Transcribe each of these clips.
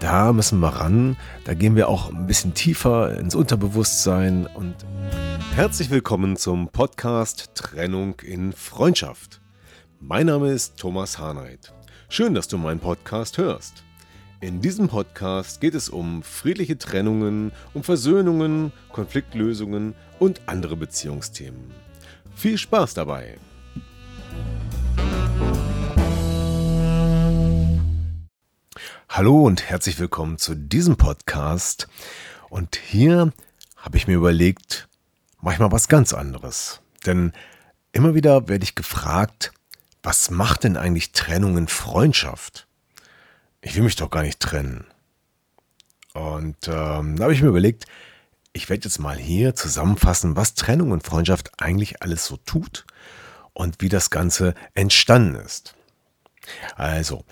Da müssen wir ran, da gehen wir auch ein bisschen tiefer ins Unterbewusstsein und Herzlich willkommen zum Podcast Trennung in Freundschaft. Mein Name ist Thomas Harnight. Schön, dass du meinen Podcast hörst. In diesem Podcast geht es um friedliche Trennungen, um Versöhnungen, Konfliktlösungen und andere Beziehungsthemen. Viel Spaß dabei! Hallo und herzlich willkommen zu diesem Podcast. Und hier habe ich mir überlegt, manchmal was ganz anderes. Denn immer wieder werde ich gefragt, was macht denn eigentlich Trennung in Freundschaft? Ich will mich doch gar nicht trennen. Und ähm, da habe ich mir überlegt, ich werde jetzt mal hier zusammenfassen, was Trennung und Freundschaft eigentlich alles so tut und wie das Ganze entstanden ist. Also,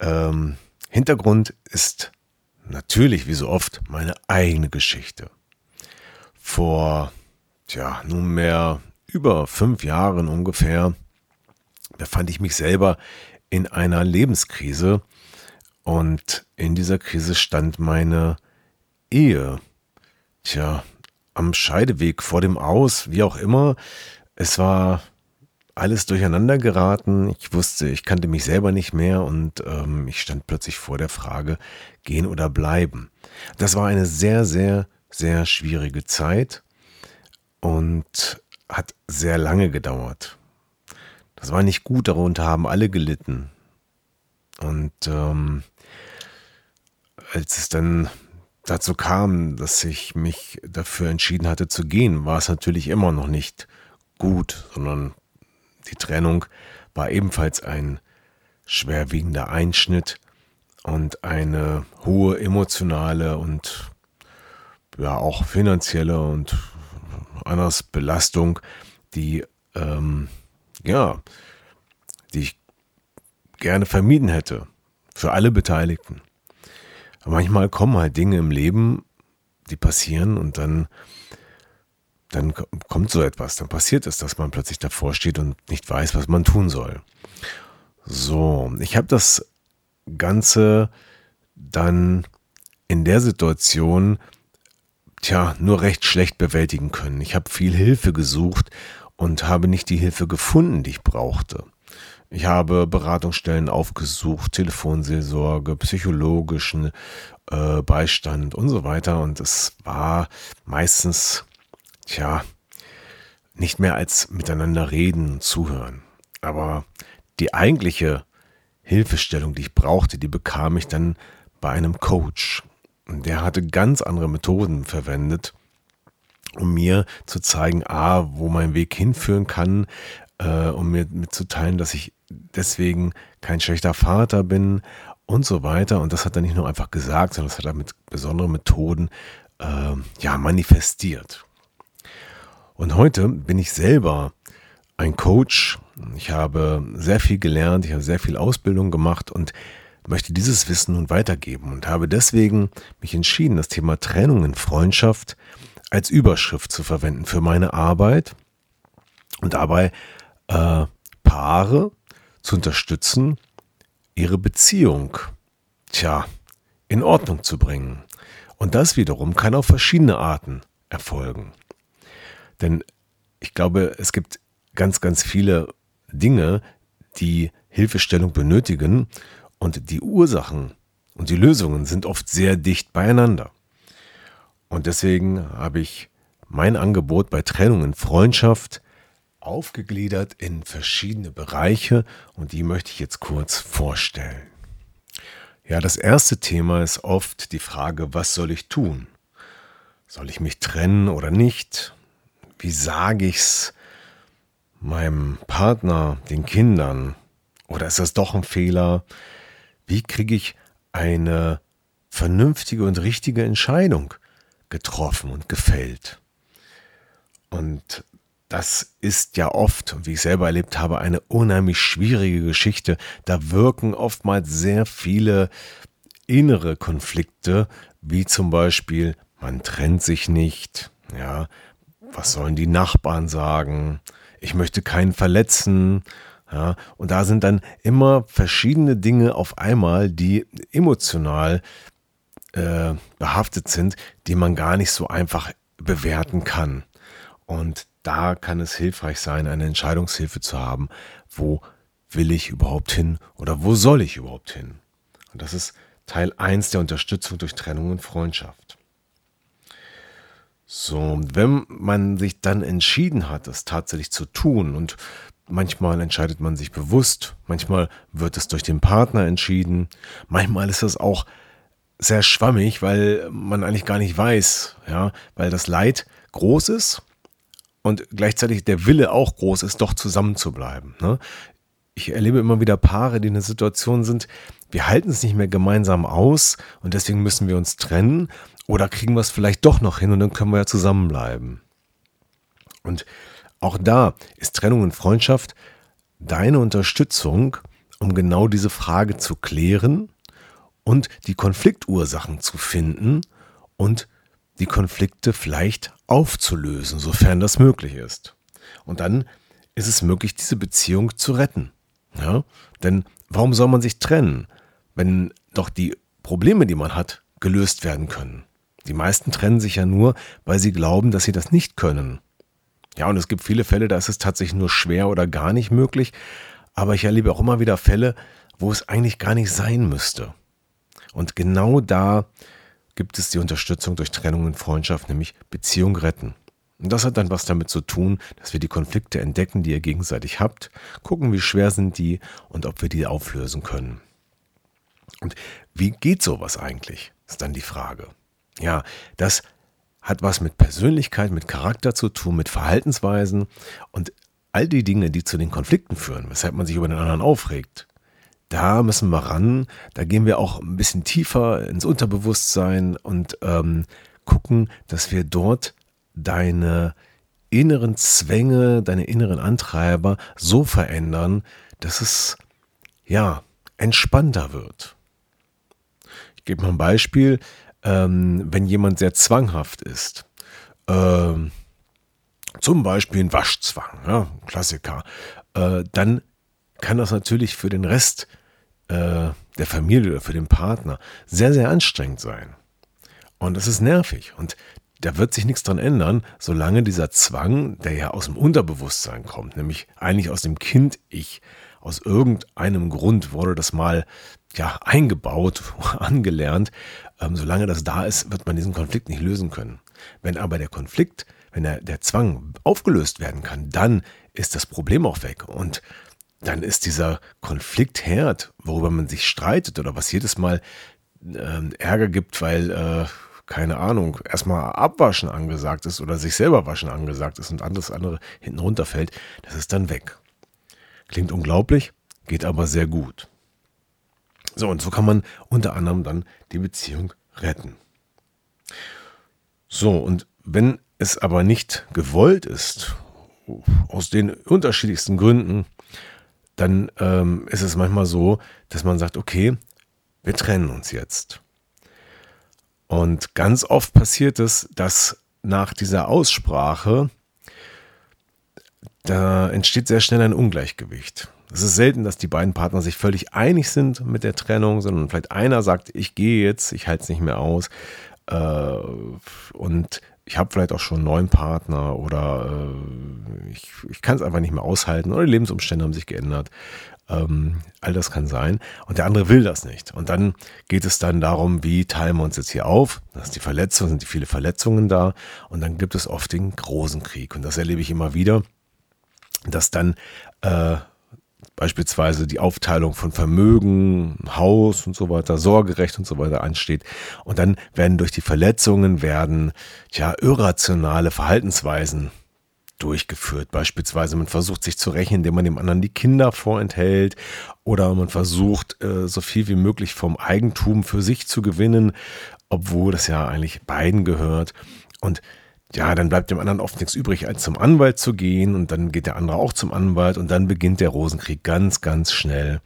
ähm, Hintergrund ist natürlich, wie so oft, meine eigene Geschichte. Vor tja, nunmehr über fünf Jahren ungefähr, befand ich mich selber in einer Lebenskrise und in dieser Krise stand meine Ehe. Tja, am Scheideweg vor dem Aus, wie auch immer. Es war alles durcheinander geraten. Ich wusste, ich kannte mich selber nicht mehr und ähm, ich stand plötzlich vor der Frage, gehen oder bleiben. Das war eine sehr, sehr, sehr schwierige Zeit und hat sehr lange gedauert. Das war nicht gut, darunter haben alle gelitten. Und ähm, als es dann dazu kam, dass ich mich dafür entschieden hatte zu gehen, war es natürlich immer noch nicht gut, sondern die Trennung war ebenfalls ein schwerwiegender Einschnitt und eine hohe emotionale und ja auch finanzielle und anders Belastung, die ähm, ja, die ich gerne vermieden hätte für alle Beteiligten. Aber manchmal kommen halt Dinge im Leben, die passieren und dann dann kommt so etwas, dann passiert es, dass man plötzlich davor steht und nicht weiß, was man tun soll. So, ich habe das Ganze dann in der Situation tja, nur recht schlecht bewältigen können. Ich habe viel Hilfe gesucht und habe nicht die Hilfe gefunden, die ich brauchte. Ich habe Beratungsstellen aufgesucht, Telefonseelsorge, psychologischen äh, Beistand und so weiter. Und es war meistens, tja, nicht mehr als miteinander reden und zuhören. Aber die eigentliche Hilfestellung, die ich brauchte, die bekam ich dann bei einem Coach. Der hatte ganz andere Methoden verwendet, um mir zu zeigen, a, wo mein Weg hinführen kann, äh, um mir mitzuteilen, dass ich deswegen kein schlechter Vater bin und so weiter. Und das hat er nicht nur einfach gesagt, sondern das hat er mit besonderen Methoden äh, ja manifestiert. Und heute bin ich selber ein Coach. Ich habe sehr viel gelernt, ich habe sehr viel Ausbildung gemacht und möchte dieses Wissen nun weitergeben und habe deswegen mich entschieden, das Thema Trennung in Freundschaft als Überschrift zu verwenden für meine Arbeit und dabei äh, Paare zu unterstützen, ihre Beziehung, tja, in Ordnung zu bringen. Und das wiederum kann auf verschiedene Arten erfolgen. Denn ich glaube, es gibt ganz, ganz viele Dinge, die Hilfestellung benötigen und die Ursachen und die Lösungen sind oft sehr dicht beieinander. Und deswegen habe ich mein Angebot bei Trennung in Freundschaft aufgegliedert in verschiedene Bereiche und die möchte ich jetzt kurz vorstellen. Ja, das erste Thema ist oft die Frage, was soll ich tun? Soll ich mich trennen oder nicht? Wie sage ich's meinem Partner, den Kindern? Oder ist das doch ein Fehler? Wie kriege ich eine vernünftige und richtige Entscheidung getroffen und gefällt? Und das ist ja oft, wie ich selber erlebt habe, eine unheimlich schwierige Geschichte. Da wirken oftmals sehr viele innere Konflikte, wie zum Beispiel, man trennt sich nicht, ja, was sollen die Nachbarn sagen? Ich möchte keinen verletzen. Ja, und da sind dann immer verschiedene Dinge auf einmal, die emotional äh, behaftet sind, die man gar nicht so einfach bewerten kann. Und da kann es hilfreich sein, eine Entscheidungshilfe zu haben, wo will ich überhaupt hin oder wo soll ich überhaupt hin. Und das ist Teil 1 der Unterstützung durch Trennung und Freundschaft. So, wenn man sich dann entschieden hat, das tatsächlich zu tun und manchmal entscheidet man sich bewusst, manchmal wird es durch den Partner entschieden, manchmal ist das auch sehr schwammig, weil man eigentlich gar nicht weiß, ja, weil das Leid groß ist und gleichzeitig der Wille auch groß ist, doch zusammen zu bleiben. Ne? Ich erlebe immer wieder Paare, die in der Situation sind, wir halten es nicht mehr gemeinsam aus und deswegen müssen wir uns trennen oder kriegen wir es vielleicht doch noch hin und dann können wir ja zusammenbleiben. Und auch da ist Trennung und Freundschaft deine Unterstützung, um genau diese Frage zu klären und die Konfliktursachen zu finden und die Konflikte vielleicht aufzulösen, sofern das möglich ist. Und dann ist es möglich, diese Beziehung zu retten. Ja? Denn warum soll man sich trennen, wenn doch die Probleme, die man hat, gelöst werden können? Die meisten trennen sich ja nur, weil sie glauben, dass sie das nicht können. Ja, und es gibt viele Fälle, da ist es tatsächlich nur schwer oder gar nicht möglich. Aber ich erlebe auch immer wieder Fälle, wo es eigentlich gar nicht sein müsste. Und genau da gibt es die Unterstützung durch Trennung und Freundschaft, nämlich Beziehung retten. Und das hat dann was damit zu tun, dass wir die Konflikte entdecken, die ihr gegenseitig habt, gucken, wie schwer sind die und ob wir die auflösen können. Und wie geht sowas eigentlich, ist dann die Frage. Ja, das hat was mit Persönlichkeit, mit Charakter zu tun, mit Verhaltensweisen und all die Dinge, die zu den Konflikten führen, weshalb man sich über den anderen aufregt. Da müssen wir ran, da gehen wir auch ein bisschen tiefer ins Unterbewusstsein und ähm, gucken, dass wir dort deine inneren Zwänge, deine inneren Antreiber so verändern, dass es ja entspannter wird. Ich gebe mal ein Beispiel ähm, wenn jemand sehr zwanghaft ist, ähm, zum Beispiel ein Waschzwang, ja, Klassiker, äh, dann kann das natürlich für den Rest äh, der Familie oder für den Partner sehr, sehr anstrengend sein. Und es ist nervig. Und da wird sich nichts dran ändern, solange dieser Zwang, der ja aus dem Unterbewusstsein kommt, nämlich eigentlich aus dem Kind-Ich, aus irgendeinem Grund wurde das mal ja eingebaut, angelernt. Ähm, solange das da ist, wird man diesen Konflikt nicht lösen können. Wenn aber der Konflikt, wenn der, der Zwang aufgelöst werden kann, dann ist das Problem auch weg. Und dann ist dieser Konfliktherd, worüber man sich streitet oder was jedes Mal äh, Ärger gibt, weil, äh, keine Ahnung, erstmal abwaschen angesagt ist oder sich selber waschen angesagt ist und alles andere hinten runterfällt, das ist dann weg. Klingt unglaublich, geht aber sehr gut. So, und so kann man unter anderem dann die Beziehung retten. So, und wenn es aber nicht gewollt ist, aus den unterschiedlichsten Gründen, dann ähm, ist es manchmal so, dass man sagt, okay, wir trennen uns jetzt. Und ganz oft passiert es, dass nach dieser Aussprache da entsteht sehr schnell ein Ungleichgewicht. Es ist selten, dass die beiden Partner sich völlig einig sind mit der Trennung, sondern vielleicht einer sagt, ich gehe jetzt, ich halte es nicht mehr aus. Äh, und ich habe vielleicht auch schon einen neuen Partner oder äh, ich, ich kann es einfach nicht mehr aushalten oder die Lebensumstände haben sich geändert. Ähm, all das kann sein. Und der andere will das nicht. Und dann geht es dann darum, wie teilen wir uns jetzt hier auf? Das ist die Verletzung, sind die viele Verletzungen da. Und dann gibt es oft den großen Krieg. Und das erlebe ich immer wieder dass dann äh, beispielsweise die Aufteilung von Vermögen, Haus und so weiter, Sorgerecht und so weiter ansteht. Und dann werden durch die Verletzungen werden ja irrationale Verhaltensweisen durchgeführt. Beispielsweise man versucht sich zu rächen, indem man dem anderen die Kinder vorenthält oder man versucht äh, so viel wie möglich vom Eigentum für sich zu gewinnen, obwohl das ja eigentlich beiden gehört. Und ja, dann bleibt dem anderen oft nichts übrig, als zum Anwalt zu gehen und dann geht der andere auch zum Anwalt und dann beginnt der Rosenkrieg ganz, ganz schnell.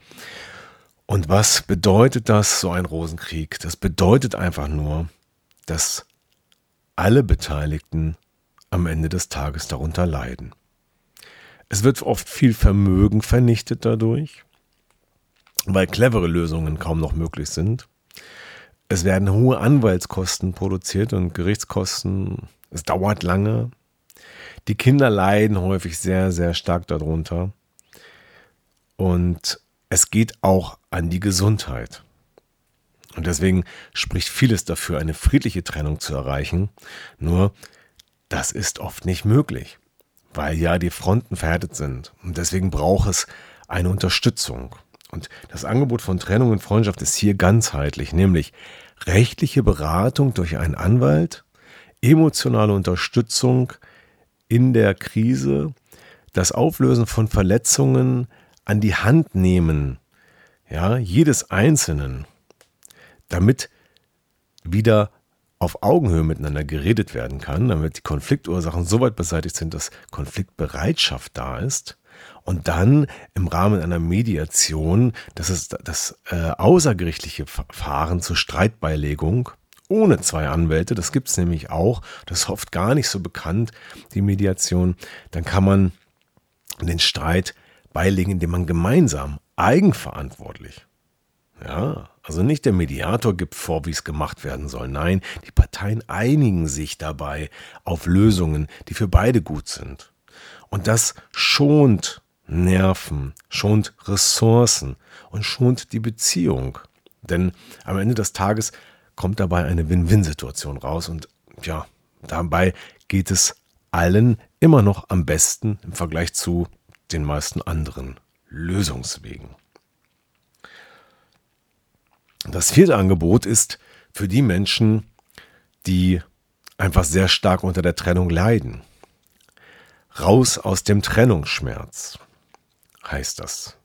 Und was bedeutet das, so ein Rosenkrieg? Das bedeutet einfach nur, dass alle Beteiligten am Ende des Tages darunter leiden. Es wird oft viel Vermögen vernichtet dadurch, weil clevere Lösungen kaum noch möglich sind. Es werden hohe Anwaltskosten produziert und Gerichtskosten. Es dauert lange. Die Kinder leiden häufig sehr, sehr stark darunter. Und es geht auch an die Gesundheit. Und deswegen spricht vieles dafür, eine friedliche Trennung zu erreichen. Nur, das ist oft nicht möglich, weil ja die Fronten verhärtet sind. Und deswegen braucht es eine Unterstützung. Und das Angebot von Trennung und Freundschaft ist hier ganzheitlich, nämlich rechtliche Beratung durch einen Anwalt, emotionale Unterstützung in der Krise, das Auflösen von Verletzungen an die Hand nehmen, ja, jedes Einzelnen, damit wieder auf Augenhöhe miteinander geredet werden kann, damit die Konfliktursachen so weit beseitigt sind, dass Konfliktbereitschaft da ist und dann im Rahmen einer Mediation, das ist das äh, außergerichtliche Verfahren zur Streitbeilegung ohne zwei Anwälte, das gibt es nämlich auch, das ist oft gar nicht so bekannt, die Mediation, dann kann man den Streit beilegen, indem man gemeinsam eigenverantwortlich ja, also nicht der Mediator gibt vor, wie es gemacht werden soll. Nein, die Parteien einigen sich dabei auf Lösungen, die für beide gut sind. Und das schont Nerven, schont Ressourcen und schont die Beziehung. Denn am Ende des Tages kommt dabei eine Win-Win-Situation raus und ja, dabei geht es allen immer noch am besten im Vergleich zu den meisten anderen Lösungswegen. Das vierte Angebot ist für die Menschen, die einfach sehr stark unter der Trennung leiden. Raus aus dem Trennungsschmerz heißt das.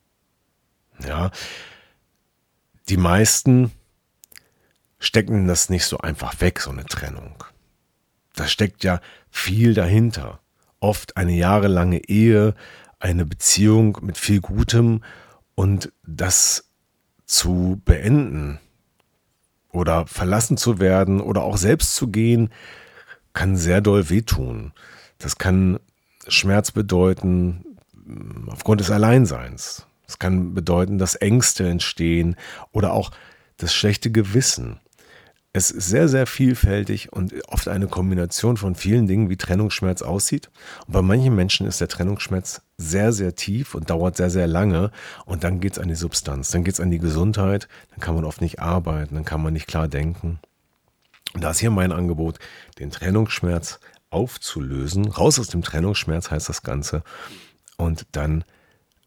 Ja, die meisten stecken das nicht so einfach weg, so eine Trennung. Da steckt ja viel dahinter. Oft eine jahrelange Ehe, eine Beziehung mit viel Gutem und das zu beenden oder verlassen zu werden oder auch selbst zu gehen, kann sehr doll wehtun. Das kann Schmerz bedeuten mm, aufgrund des Alleinseins. Es kann bedeuten, dass Ängste entstehen oder auch das schlechte Gewissen. Es ist sehr, sehr vielfältig und oft eine Kombination von vielen Dingen, wie Trennungsschmerz aussieht. Und bei manchen Menschen ist der Trennungsschmerz sehr, sehr tief und dauert sehr, sehr lange. Und dann geht es an die Substanz, dann geht es an die Gesundheit, dann kann man oft nicht arbeiten, dann kann man nicht klar denken. Und da ist hier mein Angebot, den Trennungsschmerz aufzulösen. Raus aus dem Trennungsschmerz heißt das Ganze. Und dann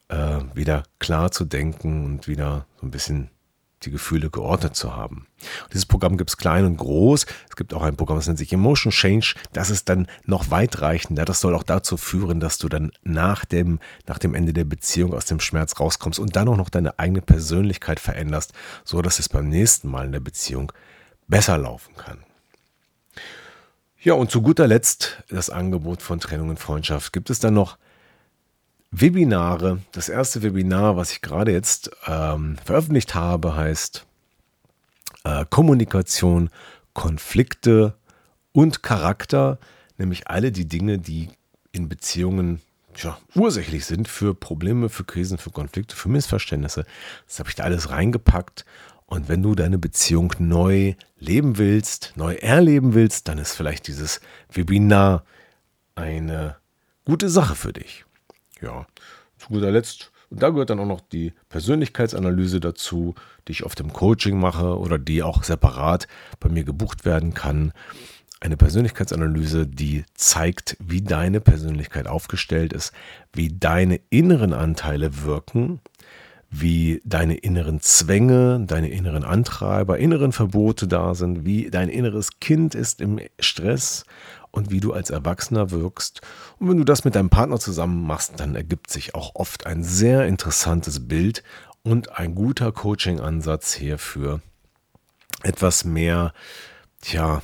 äh, wieder klar zu denken und wieder so ein bisschen die Gefühle geordnet zu haben. Und dieses Programm gibt es klein und groß. Es gibt auch ein Programm, das nennt sich Emotion Change. Das ist dann noch weitreichender. Das soll auch dazu führen, dass du dann nach dem, nach dem Ende der Beziehung aus dem Schmerz rauskommst und dann auch noch deine eigene Persönlichkeit veränderst, so dass es beim nächsten Mal in der Beziehung besser laufen kann. Ja, und zu guter Letzt das Angebot von Trennung und Freundschaft. Gibt es dann noch Webinare. Das erste Webinar, was ich gerade jetzt ähm, veröffentlicht habe, heißt äh, Kommunikation, Konflikte und Charakter, nämlich alle die Dinge, die in Beziehungen ja, ursächlich sind für Probleme, für Krisen, für Konflikte, für Missverständnisse. Das habe ich da alles reingepackt. Und wenn du deine Beziehung neu leben willst, neu erleben willst, dann ist vielleicht dieses Webinar eine gute Sache für dich ja, zu guter Letzt, und da gehört dann auch noch die Persönlichkeitsanalyse dazu, die ich oft im Coaching mache oder die auch separat bei mir gebucht werden kann. Eine Persönlichkeitsanalyse, die zeigt, wie deine Persönlichkeit aufgestellt ist, wie deine inneren Anteile wirken, wie deine inneren Zwänge, deine inneren Antreiber, inneren Verbote da sind, wie dein inneres Kind ist im Stress und wie du als Erwachsener wirkst. Und wenn du das mit deinem Partner zusammen machst, dann ergibt sich auch oft ein sehr interessantes Bild und ein guter Coaching-Ansatz hier für etwas mehr, tja,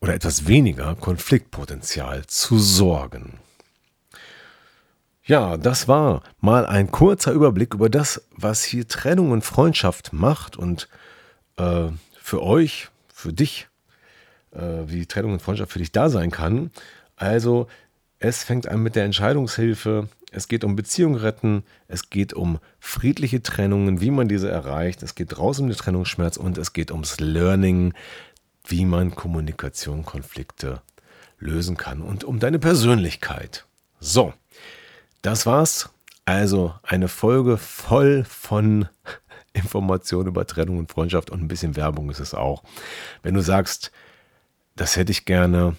oder etwas weniger Konfliktpotenzial zu sorgen. Ja, das war mal ein kurzer Überblick über das, was hier Trennung und Freundschaft macht und äh, für euch, für dich, wie Trennung und Freundschaft für dich da sein kann. Also, es fängt an mit der Entscheidungshilfe. Es geht um Beziehung retten. Es geht um friedliche Trennungen, wie man diese erreicht. Es geht raus um den Trennungsschmerz und es geht ums Learning, wie man Kommunikation, Konflikte lösen kann und um deine Persönlichkeit. So, das war's. Also eine Folge voll von Informationen über Trennung und Freundschaft und ein bisschen Werbung ist es auch. Wenn du sagst, das hätte ich gerne,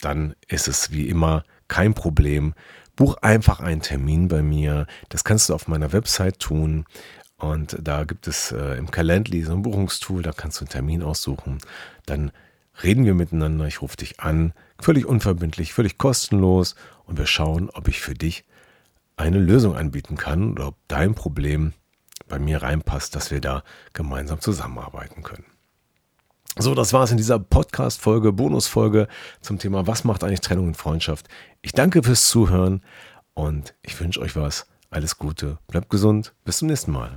dann ist es wie immer kein Problem. Buch einfach einen Termin bei mir. Das kannst du auf meiner Website tun. Und da gibt es äh, im Calendly so ein Buchungstool, da kannst du einen Termin aussuchen. Dann reden wir miteinander, ich rufe dich an, völlig unverbindlich, völlig kostenlos und wir schauen, ob ich für dich eine Lösung anbieten kann oder ob dein Problem bei mir reinpasst, dass wir da gemeinsam zusammenarbeiten können. So, das war es in dieser Podcast-Folge, Bonusfolge zum Thema Was macht eigentlich Trennung und Freundschaft? Ich danke fürs Zuhören und ich wünsche euch was. Alles Gute, bleibt gesund, bis zum nächsten Mal.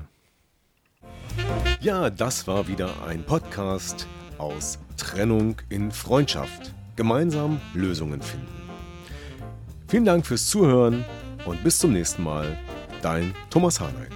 Ja, das war wieder ein Podcast aus Trennung in Freundschaft. Gemeinsam Lösungen finden. Vielen Dank fürs Zuhören und bis zum nächsten Mal. Dein Thomas Harnight.